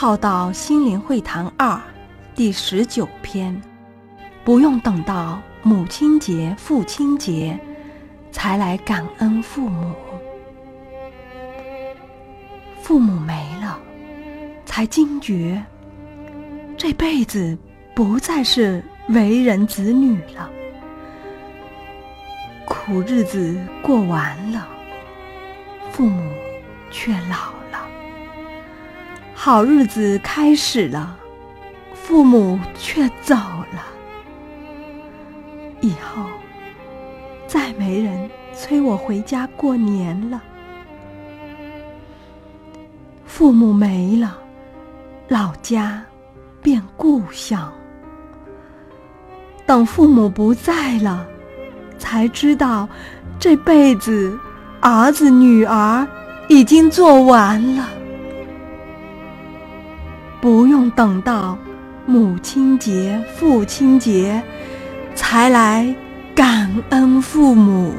浩道心灵会谈二第十九篇，不用等到母亲节、父亲节才来感恩父母，父母没了，才惊觉这辈子不再是为人子女了，苦日子过完了，父母却老。好日子开始了，父母却走了。以后再没人催我回家过年了。父母没了，老家变故乡。等父母不在了，才知道这辈子儿子女儿已经做完了。不用等到母亲节、父亲节才来感恩父母。